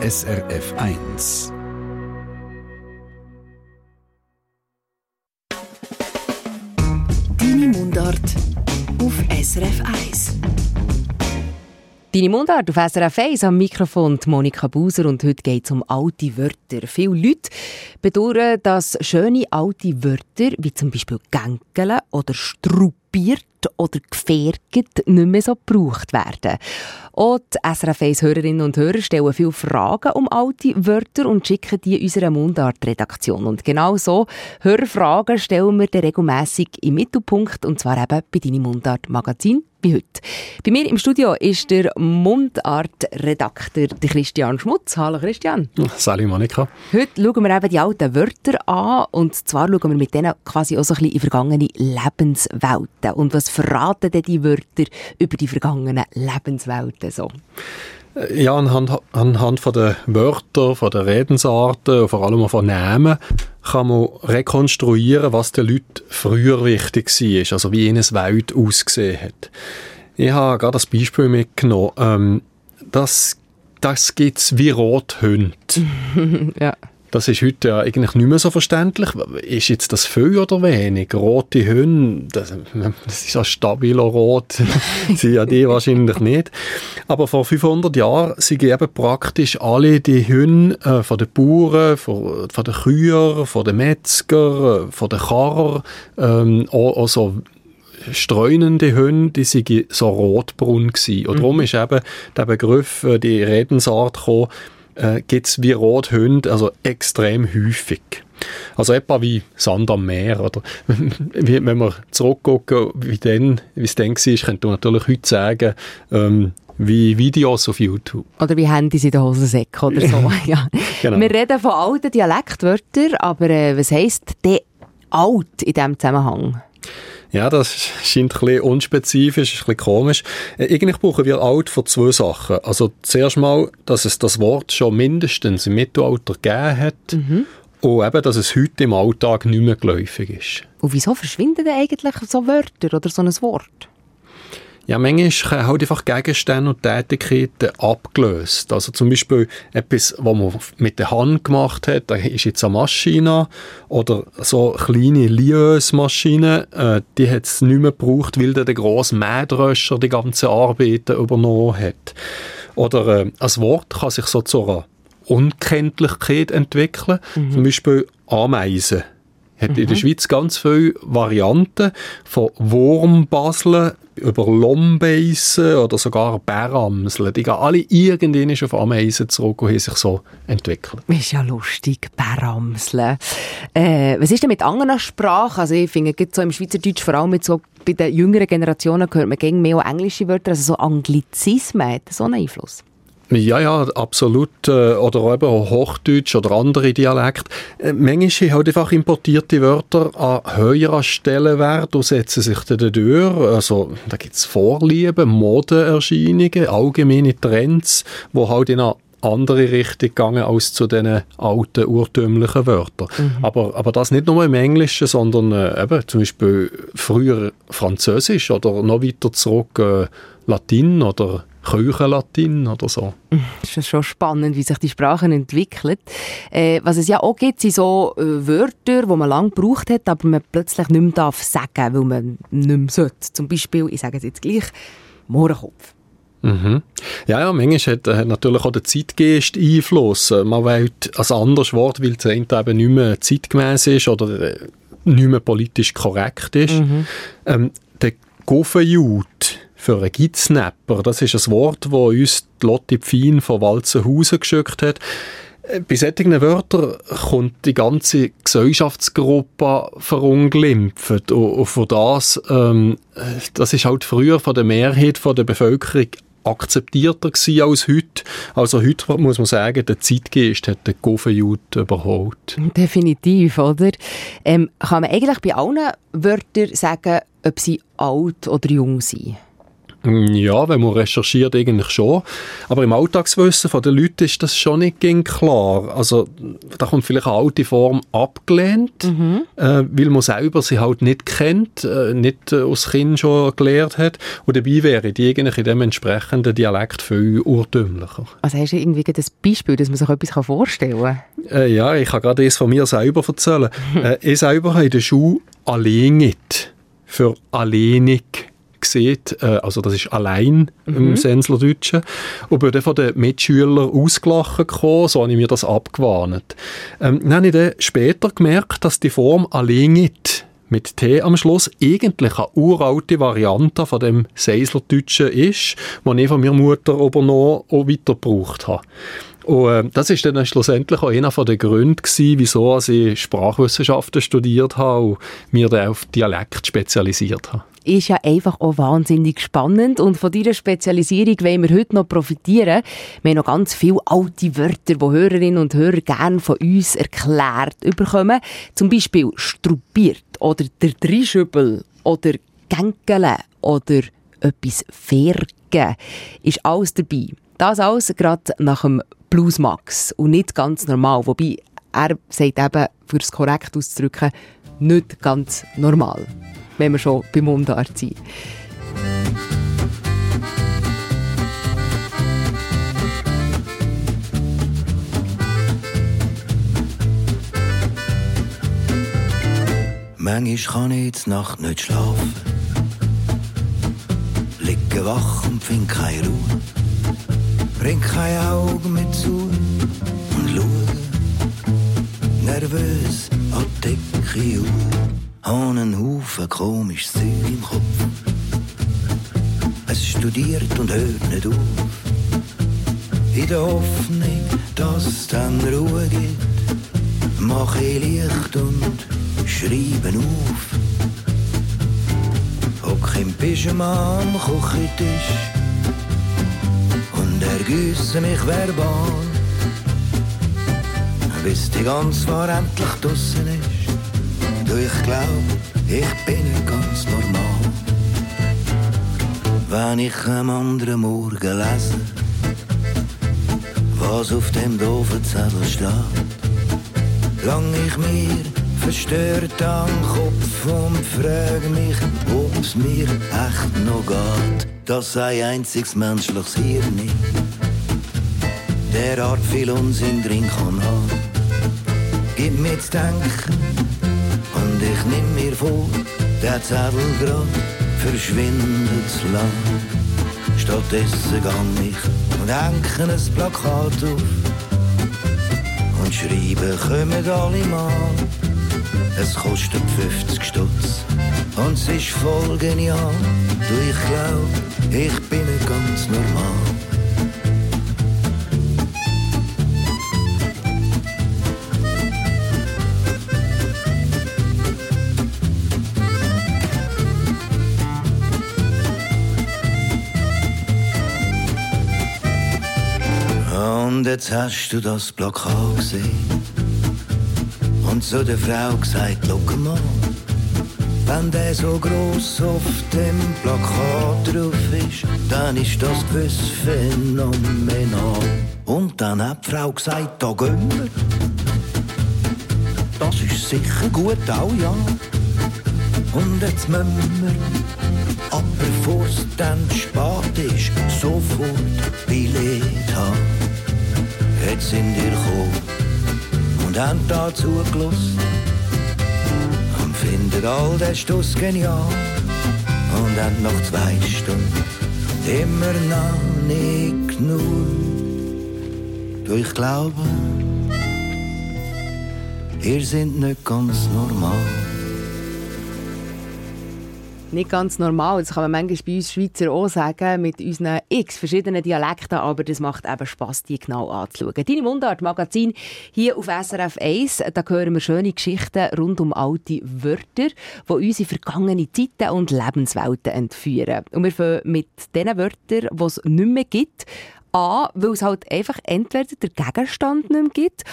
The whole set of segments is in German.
SRF 1. Deine Mundart auf SRF 1. Deine Mundart auf SRF 1 am Mikrofon Monika Buser und heute geht es um alte Wörter. Viele Leute bedauern, dass schöne alte Wörter wie zum Beispiel Gänkele oder Struppiert oder gefärgt nicht mehr so gebraucht werden. Die SRF 1 Hörerinnen und Hörer stellen viele Fragen um alte Wörter und schicken die unserer Mundart-Redaktion. Und genau so Hörfragen stellen wir regelmässig im Mittelpunkt und zwar eben bei «Deine Mundart-Magazin» wie heute. Bei mir im Studio ist der Mundart-Redakteur Christian Schmutz. Hallo Christian. Salut Monika. Heute schauen wir eben die alten Wörter an und zwar schauen wir mit denen quasi auch so ein bisschen in vergangene Lebenswelten. Und was verraten denn die Wörter über die vergangenen Lebenswelten so? Ja, anhand, anhand von der Wörter, von der Redensarten vor allem auch von Namen kann man rekonstruieren, was den Leuten früher wichtig war, also wie ihnen Welt ausgesehen hat. Ich habe gerade das Beispiel mitgenommen. Ähm, das, das es wie Rothunde. ja. Das ist heute ja eigentlich nicht mehr so verständlich. Ist jetzt das viel oder wenig? Rote Hunde, das, das ist ja stabiler Rot, sind ja die wahrscheinlich nicht. Aber vor 500 Jahren sind eben praktisch alle die Hunde äh, von den Bauern, von, von den Kühen, von den Metzger, äh, von den Karrer, ähm, auch, auch so streunende Hunde, die sind so rotbraun gewesen. Und mhm. darum ist eben der Begriff, äh, die Redensart gekommen, äh, gibt es wie Rothunde, also extrem häufig. Also etwa wie Sand am Meer, oder? wenn wir zurückgucken, wie wie es dann war, könnte man natürlich heute sagen, ähm, wie Videos auf YouTube. Oder wie Handys in der Hosensäcke oder so. ja. Genau. Wir reden von alten Dialektwörtern, aber äh, was heisst der alt in diesem Zusammenhang? Ja, das scheint ein bisschen unspezifisch, ein bisschen komisch. Äh, eigentlich brauchen wir alt für zwei Sachen. Also zuerst mal, dass es das Wort schon mindestens im Mittelalter gegeben hat mhm. und eben, dass es heute im Alltag nicht mehr geläufig ist. Und wieso verschwinden denn eigentlich so Wörter oder so ein Wort? Ja, manchmal halt einfach Gegenstände und Tätigkeiten abgelöst. Also zum Beispiel etwas, was man mit der Hand gemacht hat, da ist jetzt eine Maschine oder so kleine Liös-Maschinen, äh, die hat es nicht mehr gebraucht, weil der grosse Mähdröscher die ganze Arbeiten übernommen hat. Oder äh, ein Wort kann sich so zu einer Unkenntlichkeit entwickeln. Mhm. Zum Beispiel Ameisen hat mhm. in der mhm. Schweiz ganz viele Varianten von Wurmbaseln über Lombeisen oder sogar Bäramseln. Die gehen alle irgendwann auf Ameisen zurück und haben sich so entwickelt. Ist ja lustig, Bäramseln. Äh, was ist denn mit anderen Sprachen? Also ich finde, so im Schweizerdeutsch, vor allem mit so bei den jüngeren Generationen, hört man gegen mehr englische Wörter, also so Anglizismen, hat so einen Einfluss? Ja, ja, absolut. Äh, oder eben auch Hochdeutsch oder andere Dialekte. Äh, manchmal halt einfach importierte Wörter an höherer Stellenwert und setzen sich dann durch. Also, da gibt es Vorlieben, Modeerscheinungen, allgemeine Trends, die halt in eine andere Richtung gegangen als zu diesen alten, urtümlichen Wörtern. Mhm. Aber, aber das nicht nur im Englischen, sondern äh, eben zum Beispiel früher Französisch oder noch weiter zurück äh, Latin oder Kirchenlatin oder so. Das ist schon spannend, wie sich die Sprachen entwickeln. Äh, was es ja auch gibt, sind so äh, Wörter, die man lange gebraucht hat, aber man plötzlich nicht mehr darf sagen, weil man nicht mehr sollte. Zum Beispiel, ich sage es jetzt gleich, Mohrenkopf. Mhm. Ja, ja, manchmal hat, hat natürlich auch der Zeitgeist Einfluss. Man wählt ein anderes Wort, weil es eben nicht mehr zeitgemäß ist oder äh, nicht mehr politisch korrekt ist. Mhm. Ähm, der Goffenjud für einen Gitsnapper. Das ist ein Wort, das uns Lotte Pfein von Walzenhausen geschickt hat. Äh, bei solchen Wörtern kommt die ganze Gesellschaftsgruppe verunglimpft. Und von das, ähm, das ist halt früher von der Mehrheit von der Bevölkerung akzeptierter gewesen als heute. Also heute muss man sagen, der Zeitgeist hat den Goffenjud überholt. Definitiv, oder? Ähm, kann man eigentlich bei allen Wörtern sagen, ob sie alt oder jung sind? Mm, ja, wenn man recherchiert, eigentlich schon. Aber im Alltagswissen der Leute ist das schon nicht klar. Also da kommt vielleicht eine alte Form abgelehnt, mhm. äh, weil man selber sie halt nicht kennt, äh, nicht äh, aus Kind schon gelernt hat. Und dabei wäre die eigentlich in dem entsprechenden Dialekt viel urtümlicher. Also hast du irgendwie ein Beispiel, dass man sich etwas vorstellen kann? Äh, ja, ich kann gerade das von mir selber erzählen. äh, ich selber habe in der Schule «allenit» für «alleinig» sieht, äh, also das ist allein mhm. im Senslerdeutschen, und bin dann von den Mitschülern ausgelachen gekommen, so habe ich mir das abgewarnt. Ähm, dann habe ich dann später gemerkt, dass die Form «alleinit» mit T am Schluss eigentlich eine uralte Variante von dem Seislerdeutschen ist, die ich von meiner Mutter aber noch auch weiter gebraucht habe. Und äh, das ist dann schlussendlich auch einer der Gründe gewesen, wieso ich Sprachwissenschaften studiert habe und mir dann auf Dialekt spezialisiert habe ist ja einfach auch wahnsinnig spannend und von dieser Spezialisierung wollen wir heute noch profitieren. Wir haben noch ganz viele alte Wörter, die Hörerinnen und Hörer gerne von uns erklärt bekommen. Zum Beispiel strupiert oder der Dreischübel oder Gänkele oder etwas Fergen ist alles dabei. Das alles gerade nach dem Blues Max und nicht ganz normal. Wobei er sagt eben, für es korrekt auszudrücken, nicht ganz normal, wenn wir schon beim Mundart sind. Manchmal kann ich die Nacht nicht schlafen. Liege wach und find keine Ruhe. Bring kein Auge mehr zu und schaue nervös an die Decke auf. Habe einen Haufen komisches Zeug im Kopf. Es studiert und hört nicht auf. In der Hoffnung, dass es dann Ruhe gibt, mache ich Licht und schreibe auf. Hock im Pyjama am Küchentisch und ergüsse mich verbal. Bis die ganz war endlich draussen ist. Du, ich glaub, ich bin nicht ganz normal. Wenn ich am anderen Morgen lese, was auf dem doofen Zettel steht, lang ich mir verstört am Kopf und frag mich, ob's mir echt noch geht, dass ein einziges menschliches Hirn derart viel Unsinn drin kann haben. Gib mir zu denken ich nimm mir vor, der Zettel grad verschwindet zu lang. Stattdessen gang ich und hänge ein Plakat auf und schreibe, kommen alle mal es kostet 50 Stutz und es ist voll genial. Du, ich glaub, ich bin ganz normal. Jetzt hast du das Plakat gesehen und zu der Frau gesagt, schau mal, wenn der so gross auf dem Plakat drauf ist, dann ist das gewiss phänomenal. Und dann hat die Frau gesagt, da gehen wir. Das ist sicher gut, auch ja. Und jetzt müssen wir, aber bevor es dann spät ist, sofort Billett haben. Jetzt sind wir gekommen und haben da zugelassen und finden all den Stuss genial und haben noch zwei Stunden immer noch nicht genug. Du, ich glaube, ihr sind nicht ganz normal nicht ganz normal. Das kann man manchmal bei uns Schweizer auch sagen, mit unseren x verschiedenen Dialekten, aber das macht eben Spass, die genau anzuschauen. Deine Mundart-Magazin hier auf SRF 1, da hören wir schöne Geschichten rund um alte Wörter, die uns in vergangene Zeiten und Lebenswelten entführen. Und wir fangen mit den Wörtern, die es nicht mehr gibt, an, weil es halt einfach entweder der Gegenstand nicht mehr gibt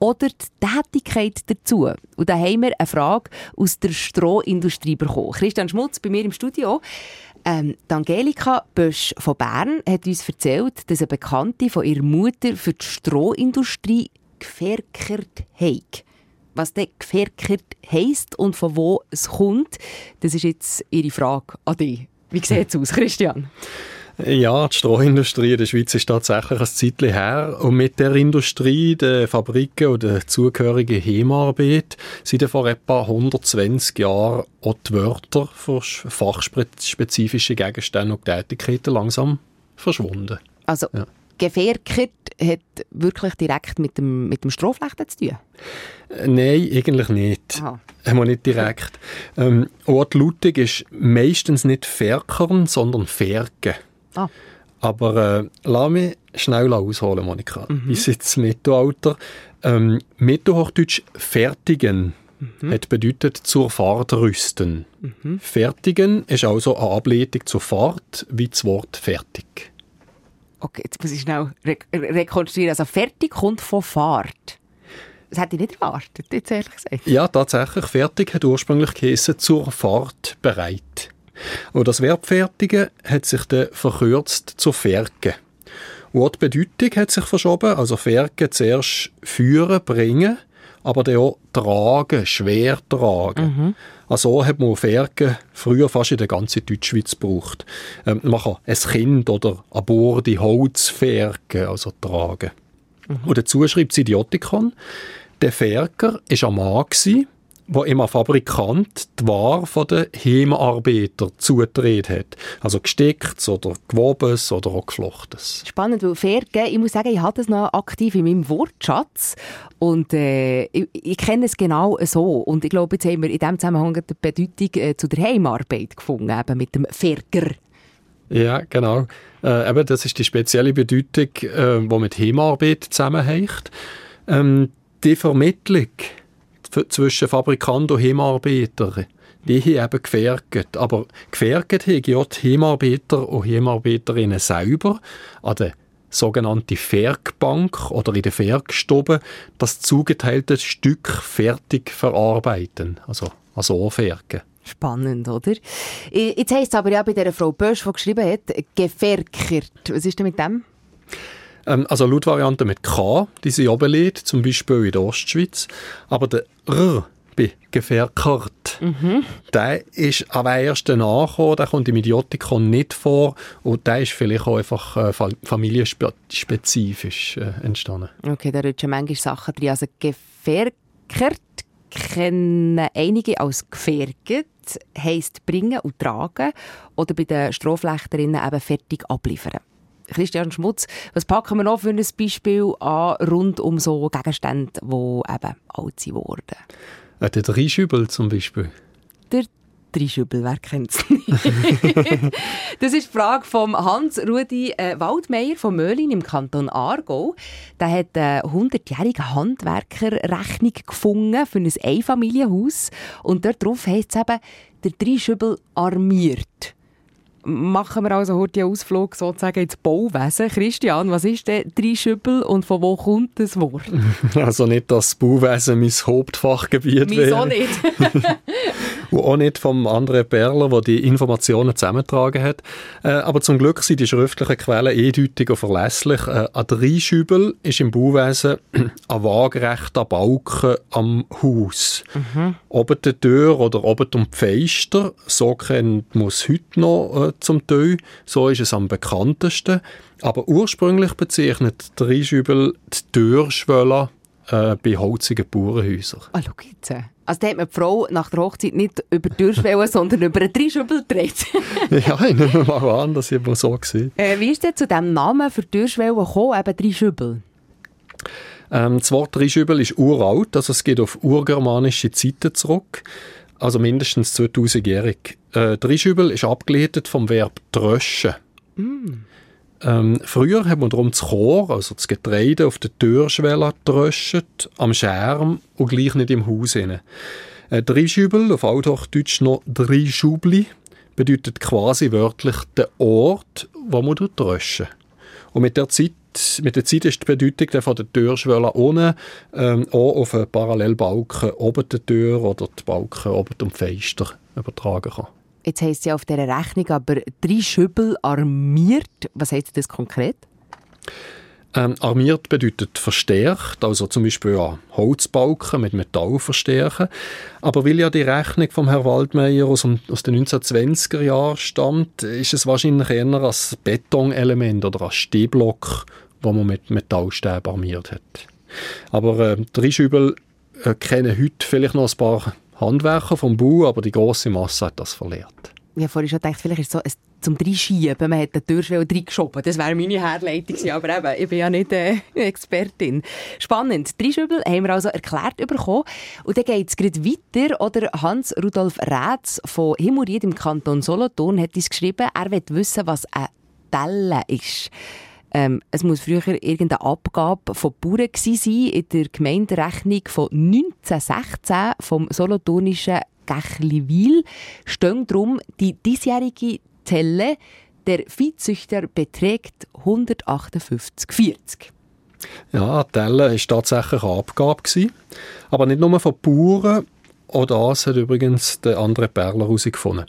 oder die Tätigkeit dazu. Und da haben wir eine Frage aus der Strohindustrie bekommen. Christian Schmutz bei mir im Studio. Ähm, Angelika Bösch von Bern hat uns erzählt, dass eine Bekannte von ihrer Mutter für die Strohindustrie geferkert hat. Was der geferkert heisst und von wo es kommt, das ist jetzt ihre Frage an dich. Wie sieht es aus, Christian? Ja, die Strohindustrie in der Schweiz ist tatsächlich ein Zeitchen her. Und mit der Industrie, den Fabriken und der zugehörigen Heimarbeit sind vor etwa 120 Jahren auch die Wörter für fachspezifische Gegenstände und Tätigkeiten langsam verschwunden. Also, ja. Geferkert hat wirklich direkt mit dem, mit dem Strohflechten zu tun? Äh, nein, eigentlich nicht. Aha. Nicht direkt. Ähm, Ort Lutig ist meistens nicht Ferkern, sondern Ferken. Ah. Aber äh, lass mich schnell ausholen, Monika. Mhm. Bis jetzt Mittelalter. Ähm, Mittelhochdeutsch fertigen mhm. hat bedeutet zur Fahrt rüsten. Mhm. Fertigen ist also eine Ableitung zur Fahrt wie das Wort fertig. Okay, jetzt muss ich schnell re rekonstruieren. Also fertig kommt von Fahrt. Das hätte ich nicht erwartet, jetzt ehrlich gesagt. Ja, tatsächlich. Fertig hat ursprünglich geheißen zur Fahrt bereit. Und das Verb fertigen hat sich dann verkürzt zu ferken. Und die Bedeutung hat sich verschoben, also ferken zuerst führen, bringen, aber dann auch tragen, schwer tragen. Mhm. Also hat man Ferken früher fast in der ganzen Deutschschweiz gebraucht. Ähm, man kann ein Kind oder ein Borde Holz ferken, also tragen. Mhm. Und dazu schreibt das Idiotikon, der Ferker war ein Mann, wo immer Fabrikant die Ware von den Heimarbeitern zugetreten hat. Also gesticktes oder gewobes oder auch geflochtes. Spannend, weil Fergen, ich muss sagen, ich habe das noch aktiv in meinem Wortschatz und äh, ich, ich, kenne es genau so. Und ich glaube, jetzt haben wir in diesem Zusammenhang die Bedeutung äh, zu der Heimarbeit gefunden, eben mit dem Ferger. Ja, genau. Äh, eben, das ist die spezielle Bedeutung, äh, die mit Heimarbeit zusammenhängt. Ähm, die Vermittlung zwischen Fabrikant und Heimarbeiter. Die haben eben gefertigt. Aber gefertigt haben ja die Heimarbeiter und Heimarbeiterinnen selber an der sogenannten Fergbank oder in der Fergstube das zugeteilte Stück fertig verarbeiten. Also, also anfergen. Spannend, oder? Jetzt heisst es aber ja bei der Frau Bösch, die geschrieben hat, geferkert. Was ist denn mit dem? Ähm, also Lautvarianten mit K, die sind oben zum Beispiel in der Ostschweiz. Aber der R bei Gefährkart, mhm. der ist am ersten nachgekommen, der kommt im Idiotikon nicht vor und der ist vielleicht auch einfach äh, familienspezifisch äh, entstanden. Okay, da rutschen manchmal Sachen drin. Also Gefährkert kennen einige als gefährget, heisst bringen und tragen oder bei den Strohflechterinnen eben fertig abliefern. Christian Schmutz, was packen wir noch für ein Beispiel an, rund um so Gegenstände, die eben alt sind worden? Äh, der Dreischübel zum Beispiel. Der Dreischübel, wer kennt es nicht? das ist die Frage von Hans-Rudi äh, Waldmeier von Möhlin im Kanton Aargau. Der hat eine 100-jährige Handwerkerrechnung gefunden für ein Einfamilienhaus. Und dort drauf heisst es eben, der Dreischübel armiert machen wir also heute einen Ausflug sozusagen ins Bauwesen. Christian, was ist denn Dreischüppel und von wo kommt das Wort? Also nicht, dass das Bauwesen mein Hauptfachgebiet wäre. Wieso nicht? und auch nicht vom anderen Perler, der die Informationen zusammengetragen hat. Äh, aber zum Glück sind die schriftlichen Quellen eindeutig und verlässlich. Äh, ein Dreischübel ist im Bauwesen ein waagerechter Balken am Haus. Mhm. Oben die Tür oder oben die Fenster, so kennt man es heute noch äh, zum Teil. So ist es am bekanntesten. Aber ursprünglich bezeichnet der Dreischübel die Türschwelle äh, bei holzigen Bauernhäusern. Ah, schau jetzt. Also da hat man die Frau nach der Hochzeit nicht über die Türschwelle, sondern über einen Dreischübel gedreht. ja, ich nehme mal an, dass ich so gesehen äh, Wie ist denn zu diesem Namen für die Türschwelle gekommen, eben Dreischübel? Ähm, das Wort Dreischübel ist uralt, also es geht auf urgermanische Zeiten zurück also mindestens 2000-jährig. Äh, Dreischübel ist abgeleitet vom Verb tröschen. Mm. Ähm, früher hat man darum das Chor, also das Getreide, auf der Türschwelle getröscht, am Scherm und gleich nicht im Haus. Äh, Dreischübel, auf Althochdeutsch noch Dreischubli, bedeutet quasi wörtlich der Ort, wo man tröschen. Und mit der Zeit mit der Zeit ist die Bedeutung von der Türschwelle ohne ähm, auch auf einen Parallelbalken oben der Tür oder die Balken oben dem Fenster übertragen kann. Jetzt heisst es ja auf dieser Rechnung aber drei Schübel armiert. Was heißt das konkret? Ähm, armiert bedeutet verstärkt, also zum Beispiel ja, Holzbalken mit Metall verstärken. Aber weil ja die Rechnung vom Herrn Waldmeier aus, aus den 1920er Jahren stammt, ist es wahrscheinlich eher als Betonelement oder als Stehblock, wo man mit Metallstäben armiert hat. Aber äh, drei Schübel äh, kennen heute vielleicht noch ein paar Handwerker vom Bau, aber die große Masse hat das verlehrt. Ich habe vorhin schon gedacht, vielleicht ist es so zum Dreischieben. Man hat den Türschwelle reingeschoben. Das wäre meine Herleitung. Aber eben, ich bin ja nicht äh, Expertin. Spannend. Dreischübel haben wir also erklärt bekommen. Und dann geht es gerade weiter. Oder Hans-Rudolf Rätz von Himuried im Kanton Solothurn hat uns geschrieben, er will wissen, was ein Telle ist. Ähm, es muss früher irgendeine Abgabe von Bauern sein in der Gemeinderechnung von 1916 vom solothurnischen Gächliwil stehen darum die diesjährige Telle der Viehzüchter beträgt 158,40. Ja, Telle war tatsächlich eine Abgabe. Aber nicht nur von Bauern. Auch das hat übrigens der andere Perler herausgefunden.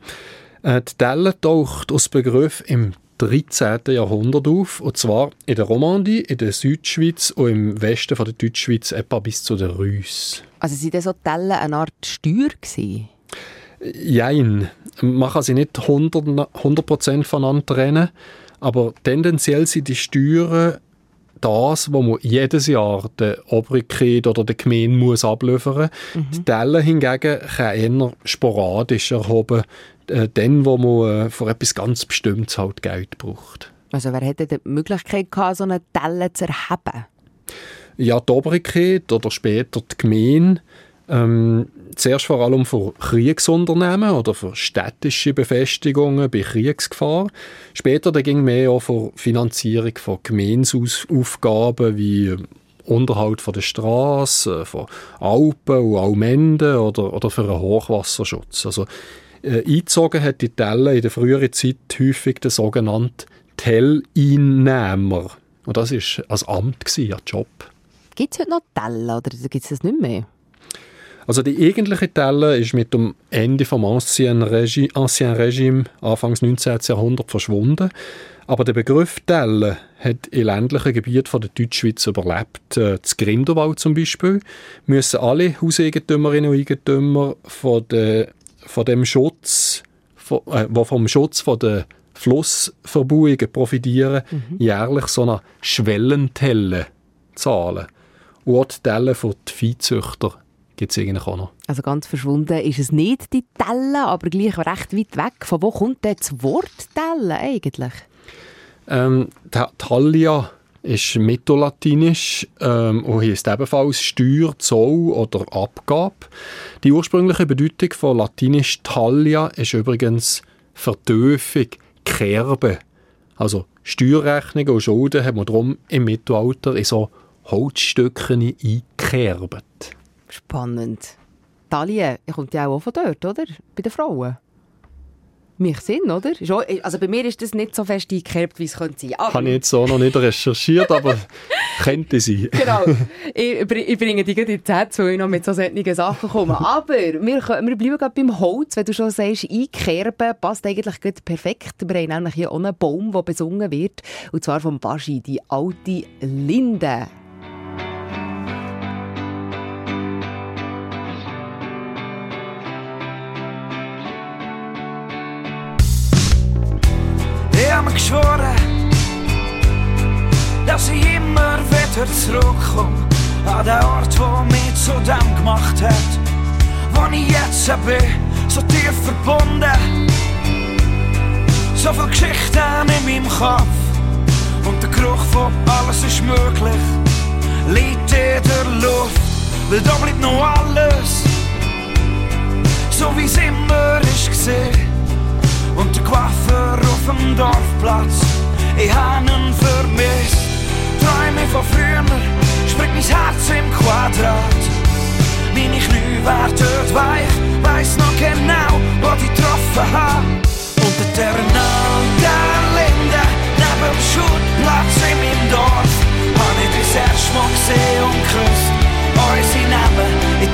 Äh, die Telle taucht aus Begriff im 13. Jahrhundert auf, und zwar in der Romandie, in der Südschweiz und im Westen von der Deutschschweiz etwa bis zu der Reuss. Also sind das so Tellen eine Art Steuer gewesen? Jein. Man kann sie nicht 100%, 100 voneinander trennen, aber tendenziell sind die Steuern das, was man jedes Jahr der Obrigkeit oder der Gemeinde muss abliefern muss. Mhm. Die Tellen hingegen kann eher sporadisch erhoben, äh, dann, wo man äh, für etwas ganz Bestimmtes halt Geld braucht. Also wer hätte die Möglichkeit gehabt, so eine Telle zu erheben? Ja, die Obrigkeit oder später die Gemeinde ähm, zuerst vor allem für Kriegsunternehmen oder für städtische Befestigungen bei Kriegsgefahr. Später dann ging mehr auch für Finanzierung von Gemeinsaufgaben wie Unterhalt von der Straße, von Alpen und Almenden oder, oder für einen Hochwasserschutz. Also äh, eingezogen hat die Telle in der früheren Zeit häufig der sogenannte Telleinnehmer. Und das war ein Amt, ein Job. Gibt es heute noch Tellen oder gibt es das nicht mehr? Also die eigentliche Telle ist mit dem Ende vom Ancien Regime, Ancien Regime Anfangs 19. Jahrhundert verschwunden. Aber der Begriff Telle hat in ländlichen Gebieten von der Deutschschweiz überlebt. Äh, das Grindelwald zum Beispiel müssen alle Hauseigentümerinnen und Eigentümer von, de, von dem Schutz, von, äh, wo vom Schutz von der Flussverbauungen profitieren, mhm. jährlich so eine Schwellentelle zahlen. Und auch die Telle für die Viehzüchter gibt es eigentlich auch noch. Also ganz verschwunden ist es nicht, die Telle, aber gleich recht weit weg. Von wo kommt denn das Wort Telle eigentlich? Ähm, Talia ist mittellatinisch ähm, und heisst ebenfalls Steuer, Zoll oder Abgabe. Die ursprüngliche Bedeutung von latinisch Talia ist übrigens Vertöfung, Kerbe. Also Steuerrechnungen und Schulden haben wir darum im Mittelalter in so Holzstückchen eingekerbt. Spannend. Talie, kommt ja auch von dort, oder? Bei den Frauen. Mich Sinn, oder? Also bei mir ist das nicht so fest eingekerbt, wie es könnte sein. Aber... Habe ich jetzt so noch nicht recherchiert, aber könnte sein. genau. Ich, ich bringe dich gerade in die Zeit, wo ich noch mit so solchen Sachen komme. Aber wir, wir bleiben gerade beim Holz. Wenn du schon sagst, einkerben, passt eigentlich gut perfekt. Wir haben nämlich hier auch einen Baum, der besungen wird. Und zwar vom Baschi, die alte Linde. Habe geschworen, dass ich immer wieder zurückkomme an den Ort, der mich zu dem gemacht hat, wo ich jetzt bin, so tief verbunden. So viele Geschichten in meinem Kopf. Und der Geruch von alles ist möglich, liegt in der Luft, weil da bleibt noch alles, so wie es immer ist gesehen. Und der Coiffeur auf dem Dorfplatz. Ich hab ihn vermisst. Träume von früher, springt mein Herz im Quadrat. Meine Knie werden weich, weiss noch genau, wo ich getroffen hab. Unter der der Linde, neben dem Schulplatz in meinem Dorf, hab ich das erste Mal gesehen und geküsst. Unsere Namen in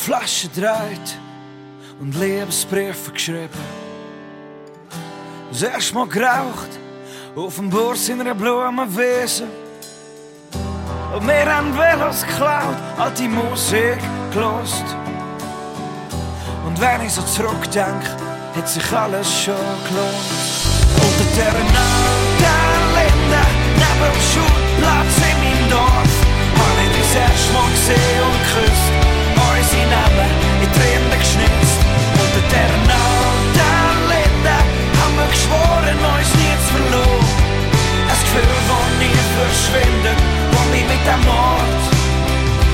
die Flasche gedreht und Lebensbriefe geschrieben. Das erste Mal geraucht auf dem Burs in einer Blumenwiese. Und wir haben Velos geklaut, alte Musik gelost. Und wenn ich so zurückdenke, hat sich alles schon gelohnt. Unter der der Linde, neben dem Schulplatz in meinem Dorf, hab ich das erste Mal gesehen und geküsst. Unsere Namen in Tränen geschnitzt. Unter der der Linde, haben wir geschworen, uns nie zu verloren. Ein Gefühl, das nie verschwindet, das mich mit dem Mord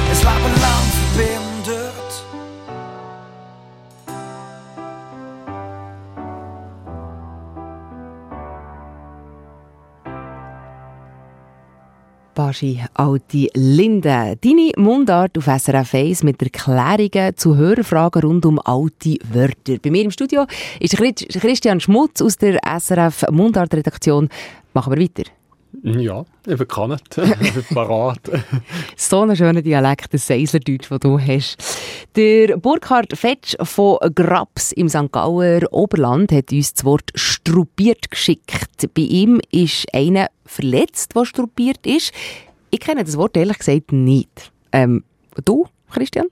ein Leben lang verbindet. Baschi, alte Linde. Deine Mundart auf SRF 1 mit Erklärungen zu Hörerfragen rund um alte Wörter. Bei mir im Studio ist Christ- Christian Schmutz aus der SRF Mundart-Redaktion. Machen wir weiter. Ja, ich kann nicht. Ich bin parat. So einen schönen Dialekt, das Seislerdeutsch, das du hast. Der Burkhard Fetsch von Grabs im St. Gauer Oberland hat uns das Wort struppiert geschickt. Bei ihm ist einer verletzt, der struppiert ist. Ich kenne das Wort ehrlich gesagt nicht. Ähm, du, Christian?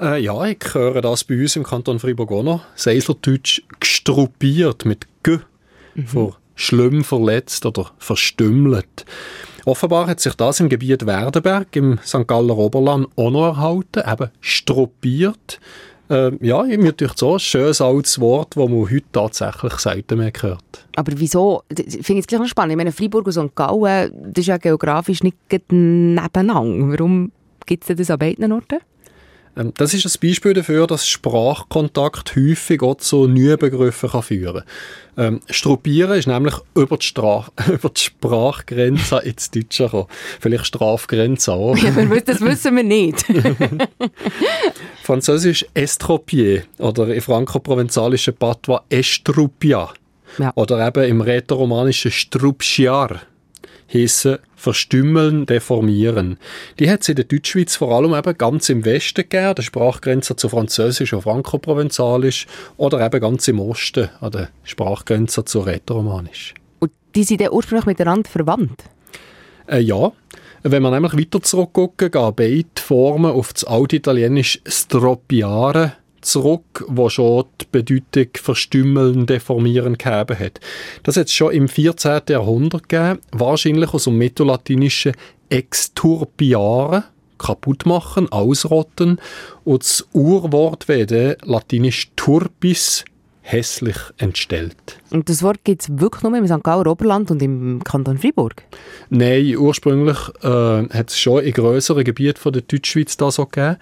Äh, ja, ich höre das bei uns im Kanton Freiburg auch noch. Seislerdeutsch gestruppiert mit G. Vor schlimm verletzt oder verstümmelt. Offenbar hat sich das im Gebiet Werdenberg im St. Galler Oberland auch noch erhalten, eben struppiert. Äh, ja, mir durch so ein schönes altes Wort, das man heute tatsächlich selten mehr hört. Aber wieso? Ich finde es gleich noch spannend. Ich meine, Freiburg und St. Gallen, das ist ja geografisch nicht nebeneinander. Warum gibt es das an beiden Orten? Ähm, Das ist ein Beispiel dafür, dass Sprachkontakt häufig auch zu neuen Begriffen kann führen kann. Ähm, Struppieren ist nämlich über die, Straf über die Sprachgrenze ins Deutsche gekommen. Vielleicht Strafgrenze auch. Ja, das wissen wir nicht. Französisch Estropier oder im franco-provenzalischen Patois Estrupia. Ja. Oder eben im rätoromanischen Strupschiar heissen verstümmeln, deformieren. Die hat es in der Deutschschweiz vor allem eben ganz im Westen gegeben, an der Sprachgrenze zu Französisch und Franco-Provenzalisch, oder eben ganz im Osten, an der Sprachgrenze zu Rätoromanisch. Und die sind dann ursprünglich miteinander verwandt. Äh, ja, wenn wir nämlich weiter zurückgucken, gehen beide Formen auf das altitalienische Stroppiare zurück, wo schon die Bedeutung verstümmeln, deformieren gegeben hat. Das hat es schon im 14. Jahrhundert gegeben, wahrscheinlich aus dem mittellatinischen exturpiare, kaputt machen, ausrotten, und das Urwort wäre latinisch turpis, hässlich entstellt. Und das Wort gibt es wirklich nur im St. Gauer Oberland und im Kanton Freiburg. Nein, ursprünglich äh, hat es schon in grösseren Gebieten von der Deutschschweiz da so gegeben.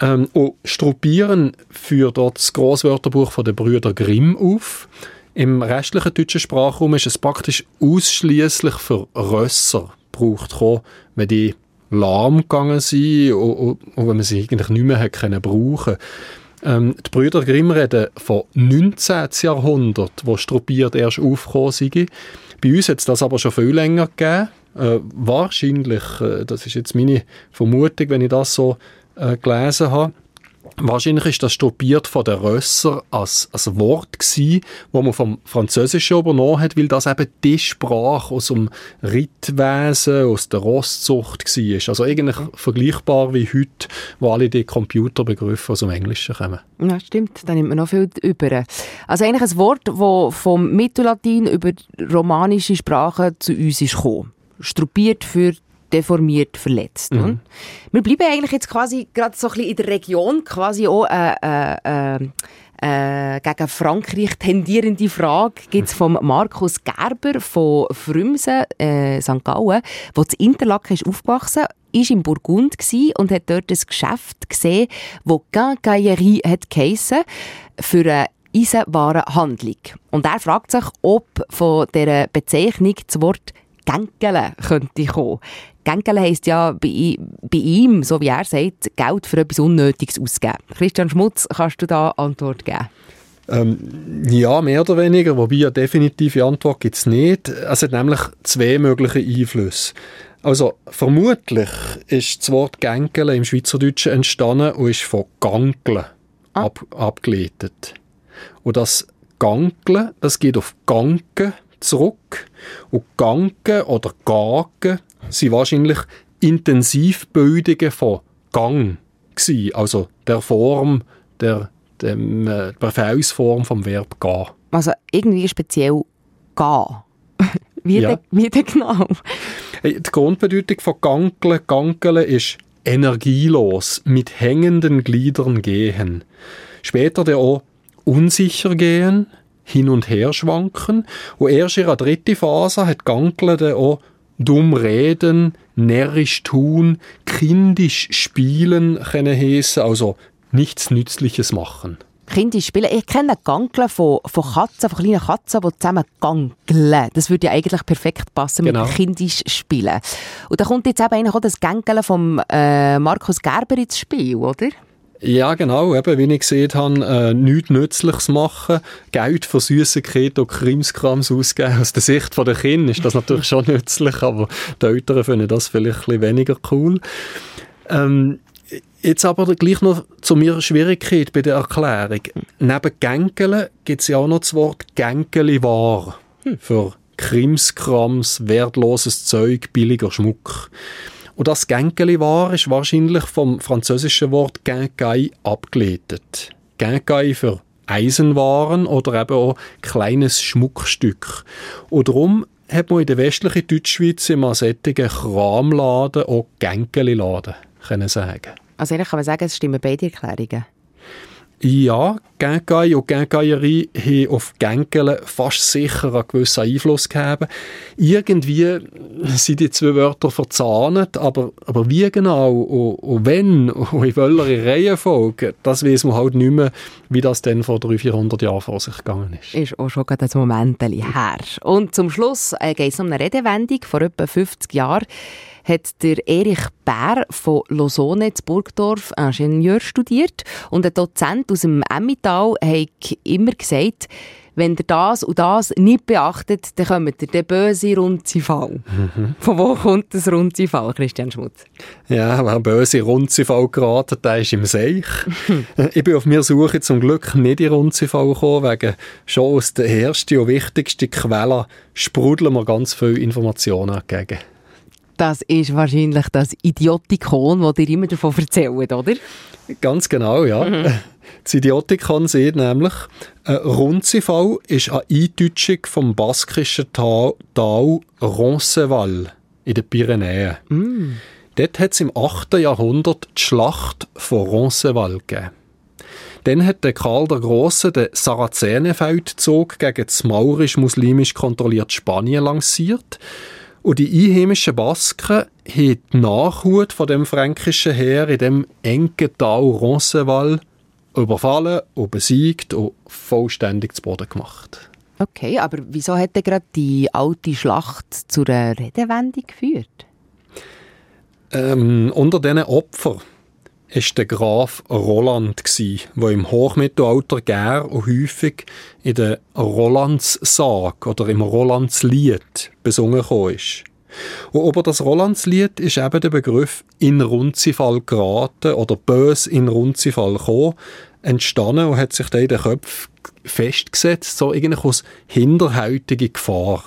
Ähm, und Struppieren führt dort das Grosswörterbuch den Brüder Grimm auf. Im restlichen deutschen Sprachraum ist es praktisch ausschließlich für Rösser gebraucht, wenn die lahm gegangen sind und, wenn man sie eigentlich nicht mehr können brauchen ähm, Die Brüder Grimm reden von 19. Jahrhundert, wo Struppiert erst aufgekommen sind. Bei uns hat es das aber schon viel länger gegeben. Äh, wahrscheinlich, äh, das ist jetzt meine Vermutung, wenn ich das so äh, gelesen habe, Wahrscheinlich ist das stoppiert von der Rösser als, als Wort gsi, wo man vom Französischen übernommen hat, weil das eben die Sprache aus dem Rittwesen, aus der Rosszucht war. Also eigentlich vergleichbar wie heute, wo alle die Computerbegriffe aus dem Englischen kommen. Ja, stimmt. Da nimmt man noch viel über. Also eigentlich ein Wort, das vom Mittellatin über romanische Sprache zu uns ist gekommen. Struppiert für deformiert, verletzt. Mhm. Wir bleiben eigentlich jetzt quasi gerade so ein bisschen in der Region, quasi auch äh, äh, äh, gegen Frankreich tendierende Frage gibt es von Markus Gerber von Frümsen, äh, St. Gallen, der zu Interlaken ist aufgewachsen ist in Burgund und hat dort ein Geschäft gesehen, das Quincaillerie hat geheissen, für eine Eisenwarenhandlung. Und er fragt sich, ob von dieser Bezeichnung das Wort Gänkele könnte kommen. Gänkele heisst ja bei, bei, ihm, so wie er sagt, Geld für etwas Unnötiges ausgeben. Christian Schmutz, kannst du da Antwort geben? Ähm, ja, mehr oder weniger, wobei eine definitive Antwort gibt es nicht. Es hat nämlich zwei mögliche Einflüsse. Also vermutlich ist das Wort Gänkele im Schweizerdeutschen entstanden und ist von Gankle ah. ab, abgeleitet. Und das Gankle, das geht auf Ganken zurück. Und Ganken oder Gagen sind wahrscheinlich Intensivbildungen von Gang gewesen, also der Form, der, dem, äh, Befehlsform vom Verb gehen. Also irgendwie speziell gehen. wie, ja. wie denn genau? Die Grundbedeutung von Gankeln, Gankeln ist energielos, mit hängenden Gliedern gehen. Später der auch unsicher gehen, hin und her schwanken. Und erst in der dritten Phase hat Gankle dann auch dumm reden, närrisch tun, kindisch spielen können heissen, also nichts Nützliches machen. Kindisch spielen. Ich kenne Gankeln von, von Katzen, von kleinen Katzen, die zusammen gankeln. Das würde ja eigentlich perfekt passen genau. mit kindisch spielen. Und da kommt jetzt eben auch das Gankeln von äh, Markus Gerber ins Spiel, oder? Ja, genau. Eben, wie ich gesehen habe, äh, nichts Nützliches machen, Geld für Süßigkeiten und Krimskrams ausgeben. Aus der Sicht der Kinder ist das natürlich schon nützlich, aber die Eltern finden das vielleicht ein bisschen weniger cool. Ähm, jetzt aber gleich noch zu meiner Schwierigkeit bei der Erklärung. Neben Gänkele gibt es ja auch noch das Wort Gänkeli war hm. für Krimskrams, wertloses Zeug, billiger Schmuck. Und das Gänkeli war ist wahrscheinlich vom französischen Wort Gänkai abgeleitet. Gänkai für Eisenwaren oder eben auch kleines Schmuckstück. Und darum hat man in der westlichen Deutschschweiz immer solche Kramladen auch Gänkeli-Laden können sagen. Also eigentlich kann man sagen, es stimmen beide Erklärungen. Ja, Genkai und Genkaierie haben auf Genkele fast sicher einen gewissen Einfluss gehabt. Irgendwie sind die zwei Wörter verzahnt, aber, aber wie genau und, und wenn und in welcher Reihenfolge, das weiß man halt nicht mehr, wie das dann vor 300, 400 Jahren vor sich gegangen ist. Ist auch schon gerade ein Moment her. Und zum Schluss äh, geht es um eine Redewendung vor etwa 50 Jahren hat der Erich Bär von Lausanne in Burgdorf Ingenieur studiert und ein Dozent aus dem Emmental hat immer gesagt, wenn ihr das und das nicht beachtet, dann kommt ihr der böse Runzifall. Mhm. Von wo kommt das Runzifall, Christian Schmutz? Ja, wer böse Runzifall geraten, der ist im Seich. ich bin auf mir Suche zum Glück nicht in Runzifall gekommen, wegen schon aus der ersten und wichtigsten Quelle sprudeln wir ganz viele Informationen entgegen. Das ist wahrscheinlich das Idiotikon, das dir immer davon erzählt, oder? Ganz genau, ja. Mhm. Das Idiotikon sieht nämlich, ein Runzifall ist eine Eindeutschung vom baskischen Tal, Tal Ronceval in den Pyrenäen. Mm. Dort hat es im 8. Jahrhundert die Schlacht von Ronceval gegeben. Dann hat der Karl der Große den Sarazenenfeldzug gegen das maurisch-muslimisch kontrollierte Spanien lanciert Und die einheimischen Basken haben die Nachhut von dem fränkischen Heer in dem engen Tal Roncesvalles überfallen und besiegt und vollständig zu Boden gemacht. Okay, aber wieso hat gerade die alte Schlacht zu einer Redewendung geführt? Ähm, unter diesen Opfern war der Graf Roland, der im Hochmittelalter gern und häufig in der Rolandssage oder im Rolandslied besungen ist. Und über das Rolandslied ist eben der Begriff in Runzifall geraten oder bös in Runzifall gekommen, entstanden und hat sich dann in den Köpfen festgesetzt, so eigentlich aus hinterhältiger Gefahr.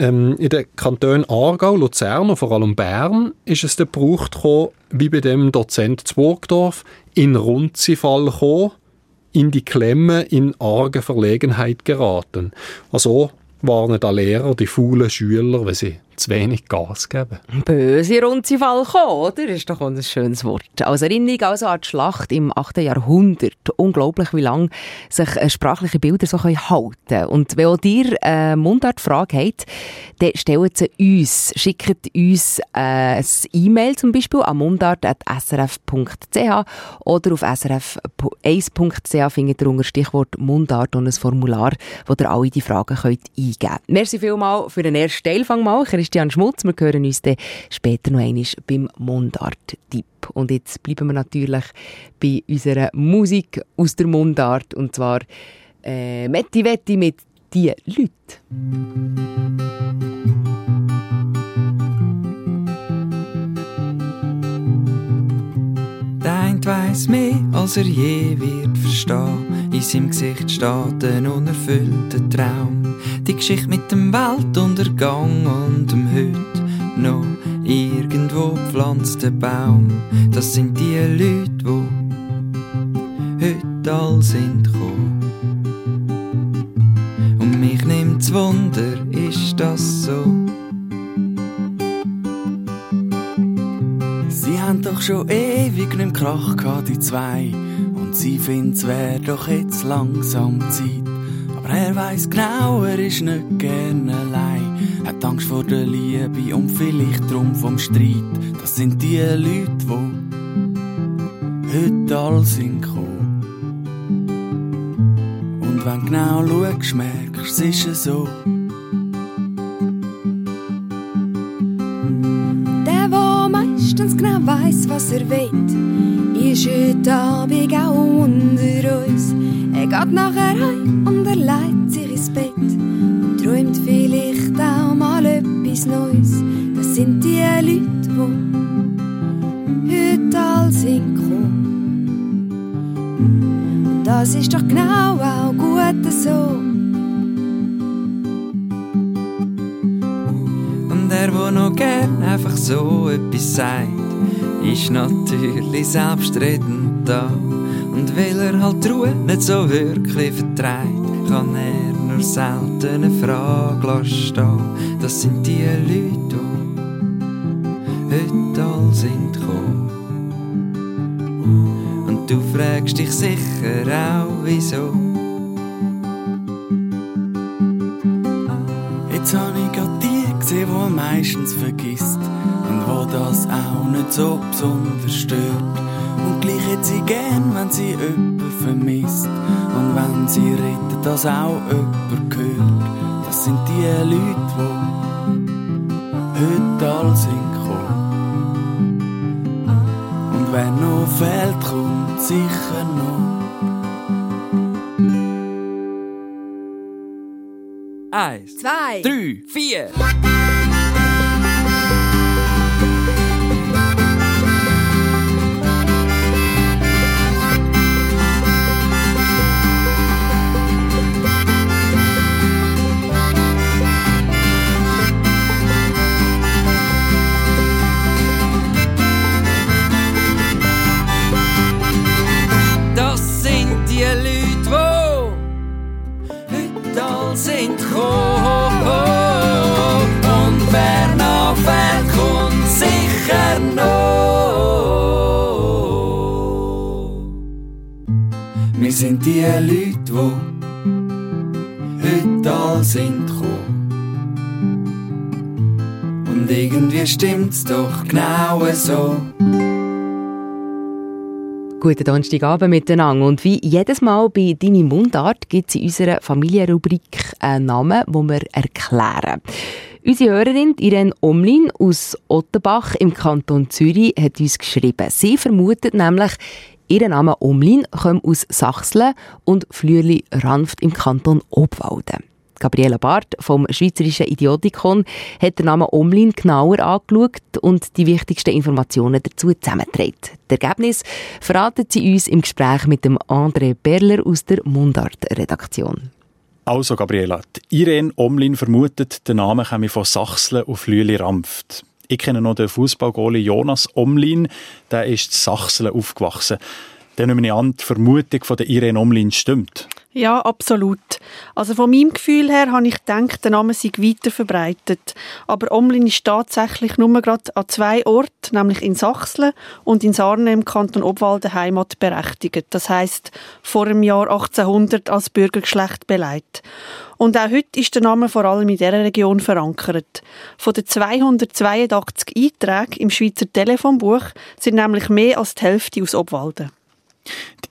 Ähm, in den Kantonen Aargau, Luzern und vor allem Bern ist es der Brauch gekommen, wie bei dem Dozent zu Burgdorf, in Runzifall in die Klemme in arge Verlegenheit geraten. Also warnen da Lehrer die faulen Schüler, wenn sie zu wenig Gas geben. Böse Runzifall kommen, oder? Ist doch ein schönes Wort. Als Erinnerung also an die Schlacht im 8. Jahrhundert. Unglaublich, wie lange sich äh, sprachliche Bilder so halten können. Und wenn auch ihr eine Mundartfrage habt, dann stellt sie uns. Schickt uns äh, ein E-Mail zum Beispiel an mundart.srf.ch oder auf srf1.ch findet ihr unter Stichwort Mundart und ein Formular, wo ihr alle die Fragen könnt eingeben könnt. Merci vielmals für den ersten Teilfang mal. Christian Schmutz. Wir hören uns dann später noch einmal beim Mundart-Tipp. Und jetzt bleiben wir natürlich bei unserer Musik aus der Mundart. Und zwar äh, Metti Wetti mit «Die Leute». Eine weiss mehr, als er je wird verstehen. In seinem Gesicht steht ein unerfüllter Traum. Die Geschichte mit dem Weltuntergang und dem Heute noch irgendwo pflanzte Baum. Das sind die Leute, wo heute all sind gekommen. Und mich nimmt's Wunder, ist das so? Sie haben doch schon ewig nem Krach gehabt, die zwei. Und sie find's wär doch jetzt langsam Zeit er weiß genau, er ist nicht gerne allein. Hat Angst vor der Liebe und vielleicht drum vom Streit. Das sind die Leute, die heute all sind gekommen. Und wenn genau schaust, merkst es ist so. Genau weiß, was er will, ist heute Abend auch unter uns. Er geht nachher heim und er legt sich ins Bett und träumt vielleicht auch mal etwas Neues. Das sind die Leute, die heute all sind gekommen. Und das ist doch genau auch gut so. Und er, der noch gern einfach so etwas sagt, ist natürlich selbstredend da. Und weil er halt Ruhe nicht so wirklich vertreibt, kann er nur selten eine Frage stehen. Das sind die Leute, die heute all sind gekommen. Und du fragst dich sicher auch, wieso. Jetzt habe ich gerade die gesehen, die meistens vergisst und wo das auch nicht so besonders stört. Und gleich hätte sie gern, wenn sie jemanden vermisst. Und wenn sie redet, dass auch jemand hört. Das sind die Leute, die heute all sind gekommen. Und wer noch fehlt, kommt sicher noch. Eins, zwei, drei, vier. Doch genau so. Guten Donnerstagabend miteinander. Und wie jedes Mal bei «Deine Mundart» gibt es in unserer Familienrubrik einen Namen, den wir erklären. Unsere Hörerin Irene Omlin aus Ottenbach im Kanton Zürich hat uns geschrieben. Sie vermutet nämlich, ihr Name Omlin kommt aus Sachsen und Flürli Ranft im Kanton Obwalden. Gabriela Barth vom Schweizerischen Idiotikon hat den Namen Omlin genauer angeschaut und die wichtigsten Informationen dazu zusammengetragen. Das Ergebnis verraten sie uns im Gespräch mit dem André Berler aus der Mundart-Redaktion. Also, Gabriela, Irene Omlin vermutet, der Name komme von Sachsle auf Lüli Rampft. Ich kenne noch den Fußballgoalie Jonas Omlin, der ist in Sachsle aufgewachsen. Dann nehme ich an, die Vermutung von der Irene Omlin stimmt. Ja, absolut. Also von meinem Gefühl her habe ich gedacht, der Name sei weiter verbreitet. Aber Omlin ist tatsächlich nur gerade an zwei Orten, nämlich in Sachsen und in Sarne im Kanton Obwalden Heimat berechtigt. Das heißt vor dem Jahr 1800 als Bürgergeschlecht beleidigt. Und auch heute ist der Name vor allem in dieser Region verankert. Von den 282 Einträgen im Schweizer Telefonbuch sind nämlich mehr als die Hälfte aus Obwalden.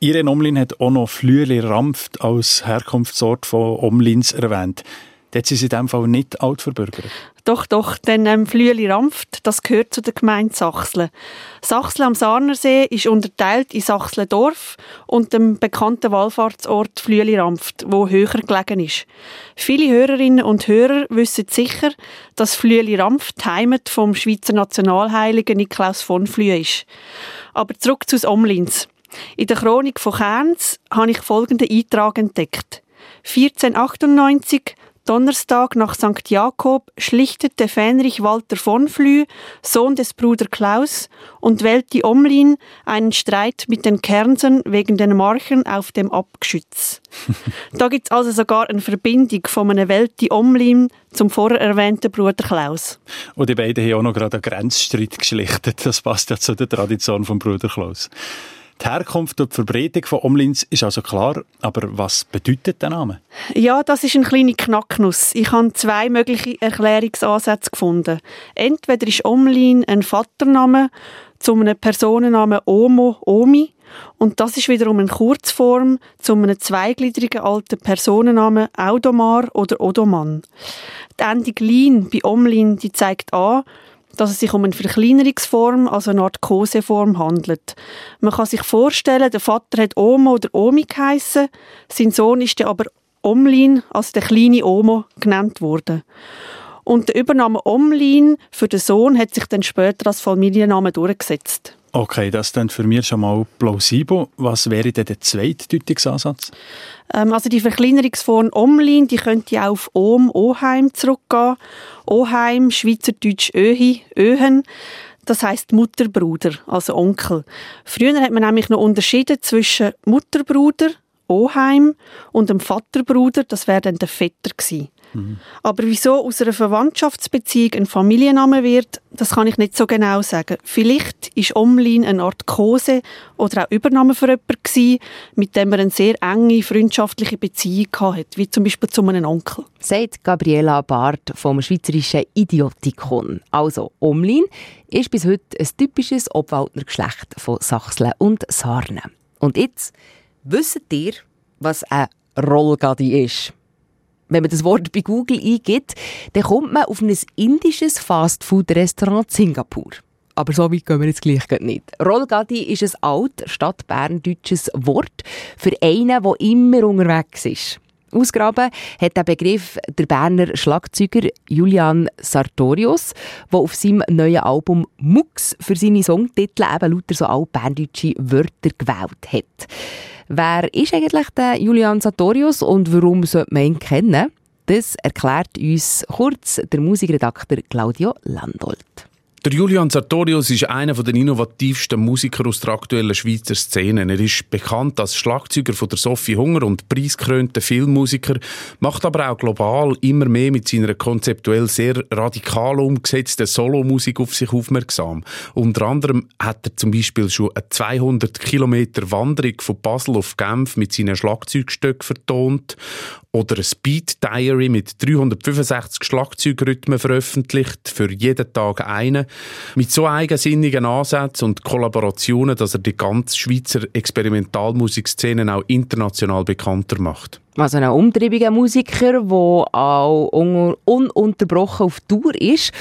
Die Irene Omlin hat auch noch Flüeli Rampft als Herkunftsort von Omlins erwähnt. Dort sind sie in diesem Fall nicht altverbürgert. Doch, doch, denn ähm, Flüeli Rampft, das gehört zu der Gemeinde Sachsle. Sachsle am Sarnersee ist unterteilt in Sachsle-Dorf und dem bekannten Wallfahrtsort Flüeli Rampft, wo höher gelegen ist. Viele Hörerinnen und Hörer wissen sicher, dass Flüeli Rampft Heimat vom Schweizer Nationalheiligen Niklaus von Flüe ist. Aber zurück zu Omlins. In der Chronik von Kerns habe ich folgenden Eintrag entdeckt. 1498 Donnerstag nach St. Jakob schlichtete Fähnrich Walter von Flü, Sohn des Bruder Klaus, und wählte Omlin einen Streit mit den Kernsen wegen den Marchen auf dem Abgeschütz. da gibt es also sogar eine Verbindung von einem Welti Omlin zum vorher erwähnten Bruder Klaus. Und die beiden haben auch noch gerade einen Grenzstreit geschlichtet. Das passt ja zu der Tradition vom Bruder Klaus. Die Herkunft und die Verbreitung von Omlins ist also klar, aber was bedeutet der Name? Ja, das ist eine kleine Knacknuss. Ich habe zwei mögliche Erklärungsansätze gefunden. Entweder ist Omlin ein Vatername zu einem Personennamen Omo, Omi, und das ist wiederum eine Kurzform zu einem zweigliedrigen alten Personennamen Audomar oder Odoman. Die Endung Lin bei Omlin die zeigt an, dass es sich um eine Verkleinerungsform, also eine Art Koseform handelt. Man kann sich vorstellen, der Vater hat Omo oder Omi geheissen, sein Sohn ist aber Omlin, also der kleine Omo, genannt worden. Und der Übernahme Omlin für den Sohn hat sich dann später als Familienname durchgesetzt. Okay, das ist für mich schon mal plausibel. Was wäre denn der zweite Deutungsansatz? Ähm, also die Verkleinerungsform Omlin, die könnte ja auf Ohm, Oheim zurückgehen. Oheim, Schweizerdeutsch Öhi, Öhen. Das heißt Mutterbruder, also Onkel. Früher hat man nämlich noch unterschieden zwischen Mutterbruder, Oheim und dem Vaterbruder, das wäre dann der Vetter gewesen. Aber wieso aus einer Verwandtschaftsbeziehung ein Familienname wird, das kann ich nicht so genau sagen. Vielleicht ist Omlin eine Art Kose oder auch Übernahme für jemanden mit dem er eine sehr enge freundschaftliche Beziehung hatte, wie zum Beispiel zu einem Onkel. Sagt Gabriela Barth vom Schweizerischen Idiotikon. Also, Omlin ist bis heute ein typisches Obwaldner Geschlecht von Sachsen und Sarnen. Und jetzt wisst ihr, was ein Rollgadi ist wenn man das Wort bei Google eingibt, dann kommt man auf ein indisches Fastfood-Restaurant Singapur. Aber so weit gehen wir jetzt gleich nicht. Rollgadi ist ein alt stadtberndeutsches Wort für einen, der immer unterwegs ist. Ausgraben hat der Begriff der Berner Schlagzeuger Julian Sartorius, der auf seinem neuen Album Mux für seine Songtitel eben lauter so altberndeutsche Wörter gewählt hat. Wer ist eigentlich der Julian Sartorius und warum sollte man ihn kennen? Das erklärt uns kurz der Musikredakteur Claudio Landolt. Der Julian Sartorius ist einer der innovativsten Musiker aus der aktuellen Schweizer Szene. Er ist bekannt als Schlagzeuger von der Sophie Hunger und preisgekrönter Filmmusiker, macht aber auch global immer mehr mit seiner konzeptuell sehr radikal umgesetzten Solomusik auf sich aufmerksam. Unter anderem hat er zum Beispiel schon eine 200 Kilometer Wanderung von Basel auf Genf mit seinen Schlagzeugstöcken vertont oder ein Speed Diary mit 365 Schlagzeugrhythmen veröffentlicht, für jeden Tag einen, mit so eigensinnigen Ansätzen und Kollaborationen, dass er die ganze Schweizer Experimentalmusikszene auch international bekannter macht. Also ein umtriebiger Musiker, der auch un ununterbrochen auf Tour ist.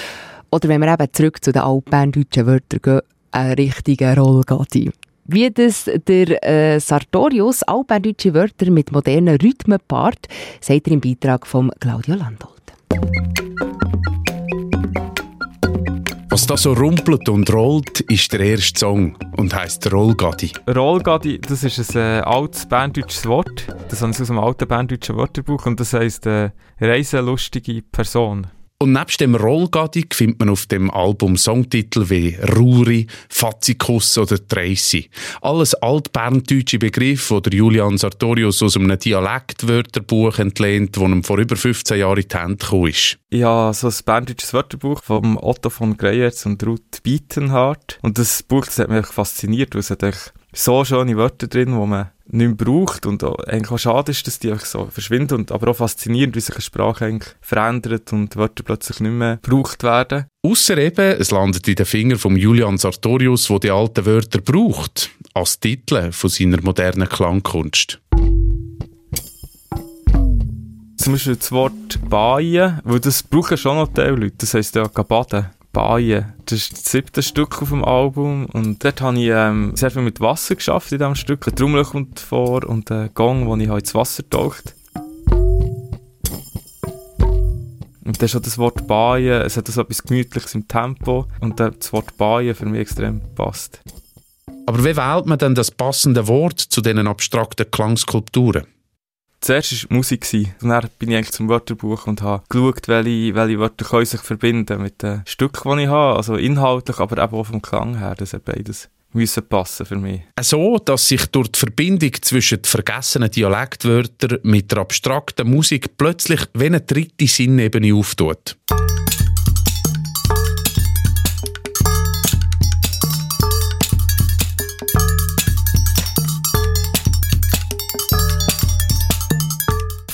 Oder wenn wir eben zurück zu den altberndeutschen Wörtern gehen, ein richtiger Rollgatti. Wie das der äh, Sartorius alberdeutsche Wörter mit modernen Rhythmen paart, sagt er im Beitrag von Claudio Landolt. Was da so rumpelt und rollt, ist der erste Song und heisst Rollgadi. Rollgadi, das ist ein äh, altes berndeutsches Wort. Das haben sie aus einem alten berndeutschen Wörterbuch und das heisst äh, reiselustige Person. Und nebst dem Rollgadi findet man auf dem Album Songtitel wie Ruri, Fazikus oder Tracy. Alles altberndeutsche Begriffe, die Julian Sartorius aus einem Dialektwörterbuch entlehnt, das ihm vor über 15 Jahren in die Hände gekommen ist. Ja, so ein berndeutsches Wörterbuch von Otto von Greyerz und Ruth Bietenhardt. Und das Buch das hat mich fasziniert, weil es hat so schöne Wörter drin, die man nicht mehr braucht und auch eigentlich auch schade ist, dass die einfach so verschwinden und aber auch faszinierend, wie sich eine Sprache eigentlich verändert und Wörter plötzlich nicht mehr gebraucht werden. Ausser eben, es landet in den Fingern von Julian Sartorius, wo die alten Wörter braucht, als Titel von seiner modernen Klangkunst. Zum Beispiel das Wort «baien», weil das brauchen schon noch Leute, das heisst ja «baden». Baien. Das ist das siebte Stück auf dem Album und dort habe ich ähm, sehr viel mit Wasser geschafft in diesem Stück. Ein Trommel kommt vor und ein Gong, wo ich halt ins Wasser taucht. Und ist auch das Wort Baien, es hat so etwas Gemütliches im Tempo und das Wort Baien für mich extrem passt. Aber wie wählt man denn das passende Wort zu diesen abstrakten Klangskulpturen? Zuerst war Musik. Und dann bin ich eigentlich zum Wörterbuch und habe geschaut, welche, welche Wörter können sich verbinden mit den Stücken, die ich habe. Also inhaltlich, aber eben auch vom Klang her. Das beides müssen passen für mich. So, dass sich durch die Verbindung zwischen den vergessenen Dialektwörtern mit der abstrakten Musik plötzlich wie eine dritte Sinnebene auftut.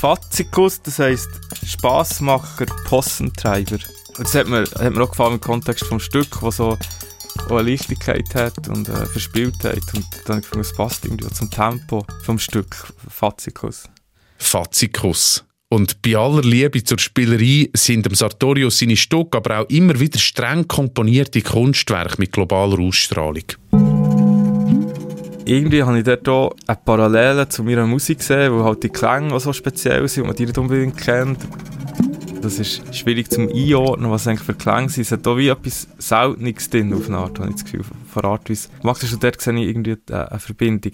Fazikus, das heisst Spassmacher, Possentreiber. Das hat mir, hat mir auch gefallen im Kontext vom Stück, wo so auch eine Leichtigkeit hat und eine Verspieltheit. Und dann finde ich, es passt irgendwie zum Tempo vom Stück Fazikus. Fazikus. Und bei aller Liebe zur Spielerei sind dem Sartorius seine Stücke aber auch immer wieder streng komponierte Kunstwerke mit globaler Ausstrahlung irgendwie habe ich dort auch eine Parallele zu meiner Musik gesehen, weil halt die Klänge auch so speziell sind und man die nicht unbedingt kennt. Das ist schwierig zum Einordnen, was eigentlich für Klänge sind. Es hat auch wie etwas Seltenes drin auf eine Art, habe ich das Gefühl, von Art, wie macht. Und dort sehe ich irgendwie eine Verbindung.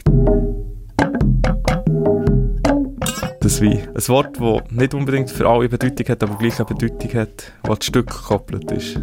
Das wie ein Wort, das nicht unbedingt für alle Bedeutung hat, aber gleich eine Bedeutung hat, was das Stück gekoppelt ist.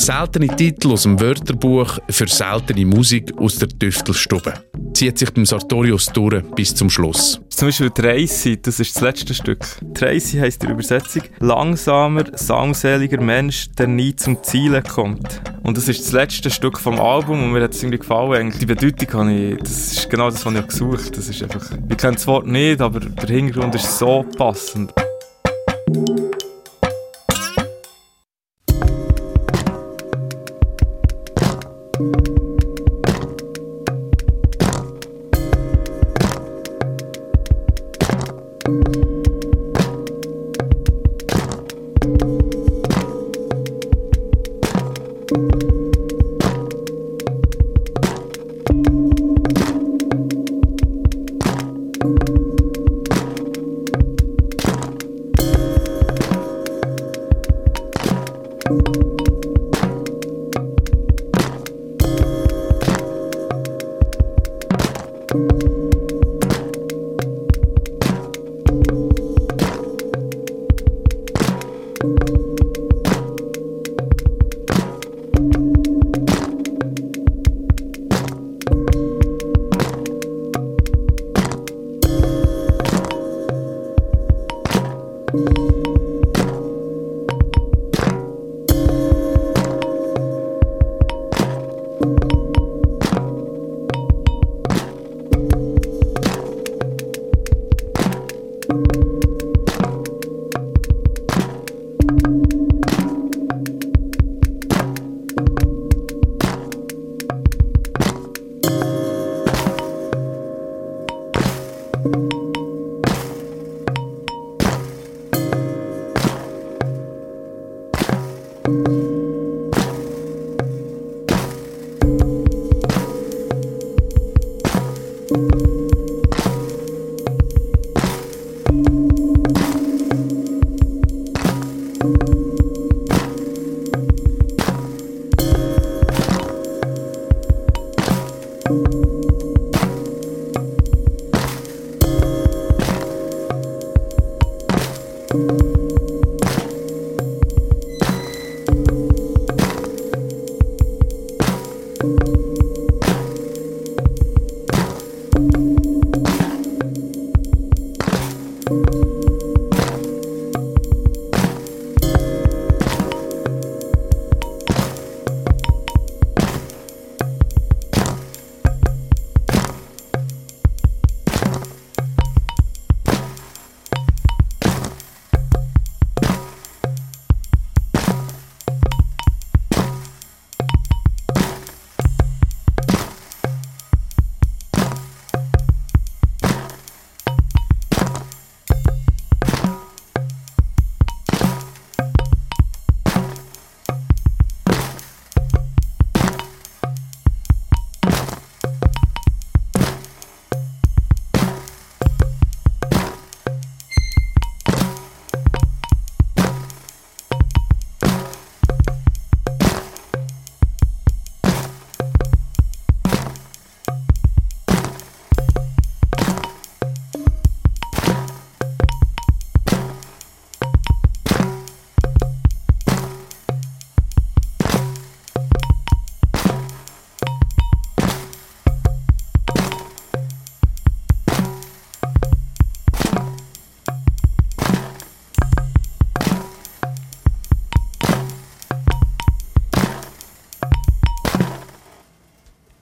Seltene Titel aus dem Wörterbuch für seltene Musik aus der Tüftelstube. Zieht sich beim Sartorius durch bis zum Schluss. Zum Beispiel Tracy, das ist das letzte Stück. Tracy heisst in der Übersetzung langsamer, sangseliger Mensch, der nie zum Ziel kommt. Und das ist das letzte Stück vom Album und mir hat es irgendwie gefallen. Die Bedeutung habe ich, das ist genau das, was ich gesucht habe. Das ist einfach, ich kenne das Wort nicht, aber der Hintergrund ist so passend.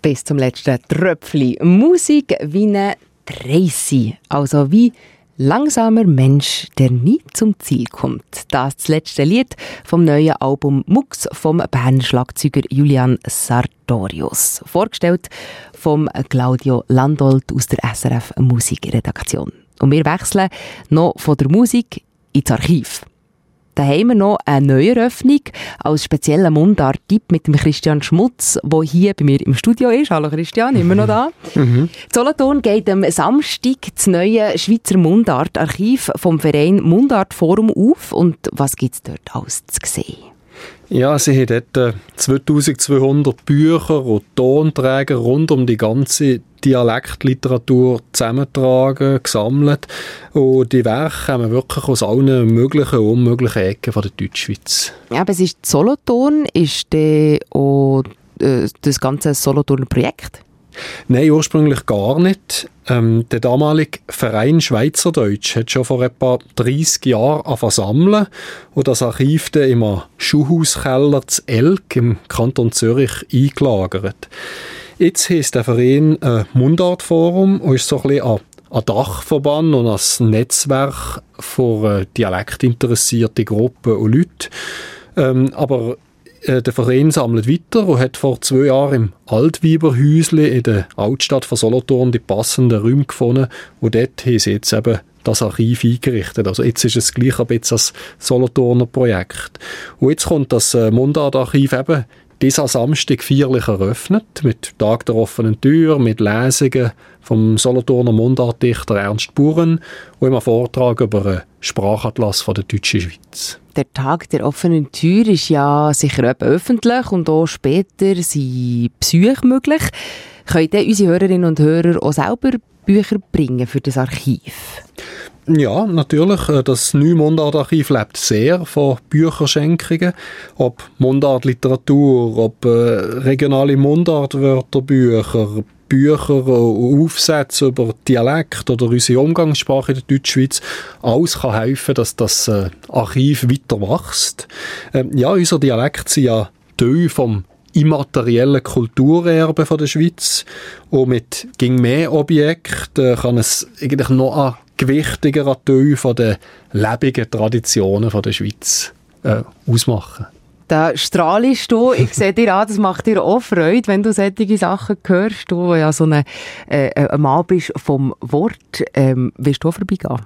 Bis zum letzten Tröpfchen Musik wie eine Tracy, also wie langsamer Mensch, der nie zum Ziel kommt. Das ist das letzte Lied vom neuen Album Mux vom Berner Schlagzeuger Julian Sartorius. Vorgestellt vom Claudio Landolt aus der SRF Musikredaktion. Und wir wechseln noch von der Musik ins Archiv. Da haben wir noch eine Neueröffnung als spezieller Mundart-Tipp mit dem Christian Schmutz, der hier bei mir im Studio ist. Hallo Christian, immer noch da. Mhm. Solothurn geht am Samstag das neue Schweizer Mundart-Archiv vom Verein Mundart Forum auf. Und was gibt es dort alles zu sehen? Ja, sie haben dort 2200 äh, Bücher und Tonträger rund um die ganze Dialektliteratur zusammentragen, gesammelt. Und die Werke kommen wirklich aus allen möglichen und unmöglichen Ecken von der Deutschschweiz. Ja, aber es ist Solothurn, ist der auch äh, das ganze Solothurner Projekt? Nein, ursprünglich gar nicht. Ähm, der damalige Verein Schweizerdeutsch hat schon vor etwa 30 Jahren angefangen sammeln und das Archiv dann im Schuhhauskeller zu Elk im Kanton Zürich eingelagert. Jetzt heisst der Verein äh, Mundartforum und ist so ein bisschen ein, Dachverband und ein Netzwerk für äh, dialektinteressierte Gruppen und Leute. Ähm, aber äh, der Verein sammelt weiter und hat vor zwei Jahren im Altweiberhäusli in der Altstadt von Solothurn die passenden Räume gefunden und dort haben sie jetzt eben das Archiv eingerichtet. Also jetzt ist es gleich ein bisschen das Solothurner Projekt. Und jetzt kommt das äh, Mundartarchiv eben dieser Samstag feierlich eröffnet, mit Tag der offenen Tür, mit Lesungen vom Solothurner Mundartdichter Ernst Buren und einem Vortrag über einen Sprachatlas von der deutschen Schweiz. Der Tag der offenen Tür ist ja sicher öffentlich und auch später sind Besuche möglich. Können unsere Hörerinnen und Hörer auch selber Bücher bringen für das Archiv? Ja, natürlich. Äh, das neue Mundartarchiv lebt sehr von Bücherschenkungen. Ob Mundartliteratur, ob äh, regionale Mundartwörterbücher, Bücher und Aufsätze über Dialekt oder unsere Umgangssprache in der Deutschschweiz. Alles kann helfen, dass das äh, Archiv weiter wächst. Ähm, ja, unser Dialekt sind ja Teil vom immateriellen Kulturerbe der Schweiz. Und mit ging mehr Objekten kann es eigentlich noch ein gewichtigerer Teil den lebenden Traditionen der Schweiz äh, ausmachen. Da strahlst du. Ich sehe dir an, das macht dir auch Freude, wenn du solche Sachen hörst. Du ja so ein, äh, ein Mann bist vom Wort. Ähm, willst du auch vorbeigehen?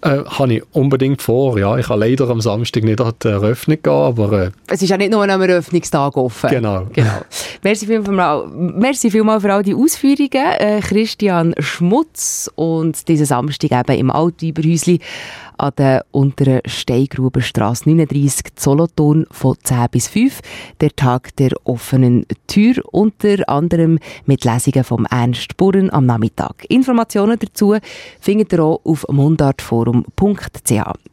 Äh, habe ich unbedingt vor, ja. Ich kann leider am Samstag nicht an die Eröffnung gehen, aber... Äh, es ist ja nicht nur am Eröffnungstag offen. Genau. genau. merci, vielmals, merci vielmals für all die Ausführungen. Äh, Christian Schmutz und diesen Samstag eben im Altweiberhäusli an der unteren Steingrubenstrasse 39 Solothurn von 10 bis 5. Der Tag der offenen Tür, unter anderem mit Lesungen vom Ernst Burren am Nachmittag. Informationen dazu findet ihr auch auf mundartforum.ch.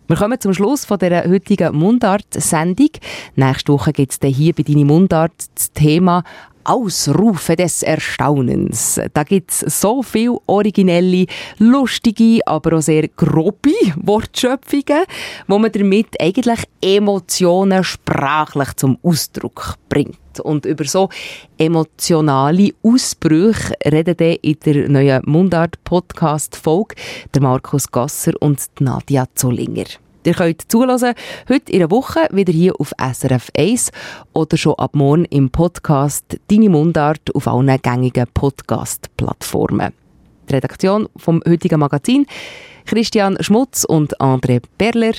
Wir kommen zum Schluss von der heutigen Mundart-Sendung. Nächste Woche gibt es hier bei «Deine Mundart» das Thema Ausrufe des Erstaunens. Da gibt's so viel originelle, lustige, aber auch sehr grobe Wortschöpfungen, wo man damit eigentlich Emotionen sprachlich zum Ausdruck bringt. Und über so emotionale Ausbrüche reden dann in der neuen Mundart-Podcast-Folge der Markus Gasser und Nadia Zollinger. Ihr könnt zulassen, heute in einer Woche wieder hier auf SRF 1 oder schon ab morgen im Podcast «Deine Mundart» auf allen gängigen Podcast-Plattformen. Die Redaktion vom heutigen Magazin Christian Schmutz und André Berler.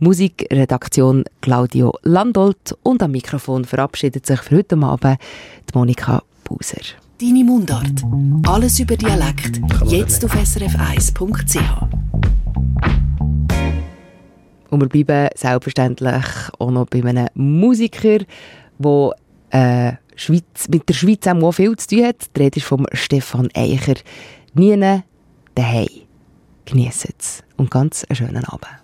Musikredaktion Claudio Landolt und am Mikrofon verabschiedet sich für heute Abend die Monika Buser. Deine Mundart. Alles über Dialekt. Jetzt auf srf1.ch. Und wir bleiben selbstverständlich auch noch bei einem Musiker, der äh, mit der Schweiz auch viel zu tun hat. Die Rede ist von Stefan Eicher. Nie daheim. Genießt es und ganz einen schönen Abend.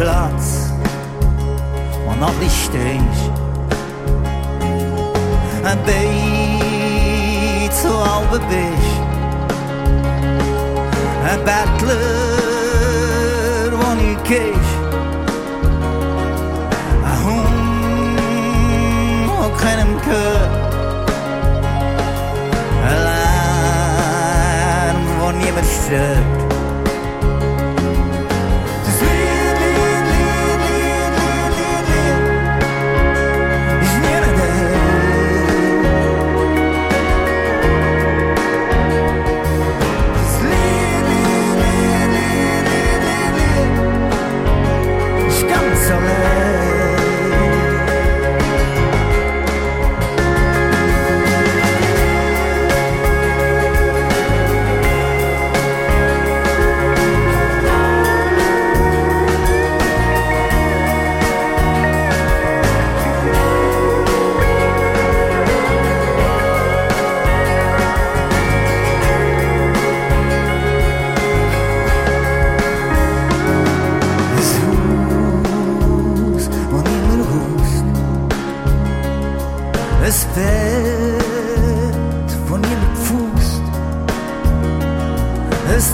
plac ma noch nicht ich. A bay to all the bish a battler on you cage a home o keinem kör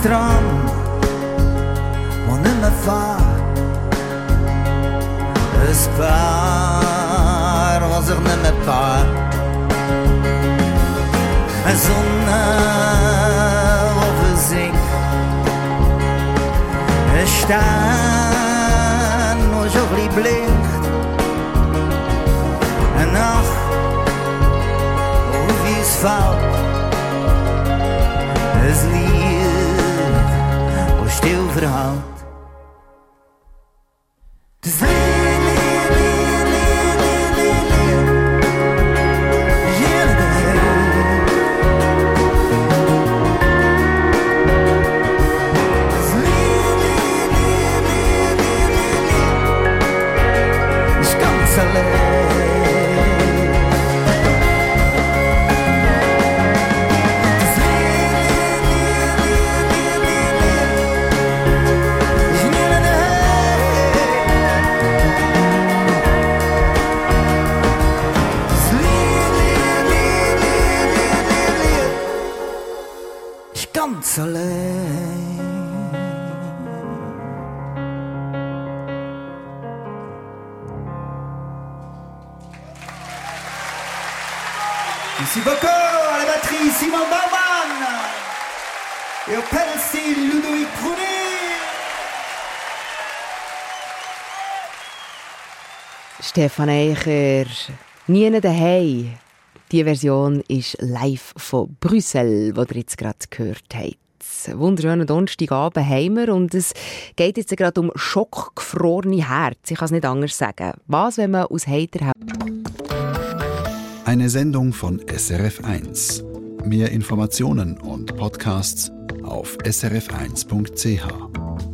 Traum Und immer fahr Es war Was ich nimm ein paar Eine Sonne Wo wir singen. Es Stein Stefan Eicher, «Nie daheim». Die Version ist live von Brüssel, die ihr jetzt gerade gehört habt. Wunderschönen Donnerstagabend haben wir und es geht jetzt gerade um schockgefrorene Herz. Ich kann es nicht anders sagen. Was, wenn man aus Heiterhausen... Eine Sendung von SRF1. Mehr Informationen und Podcasts auf srf1.ch.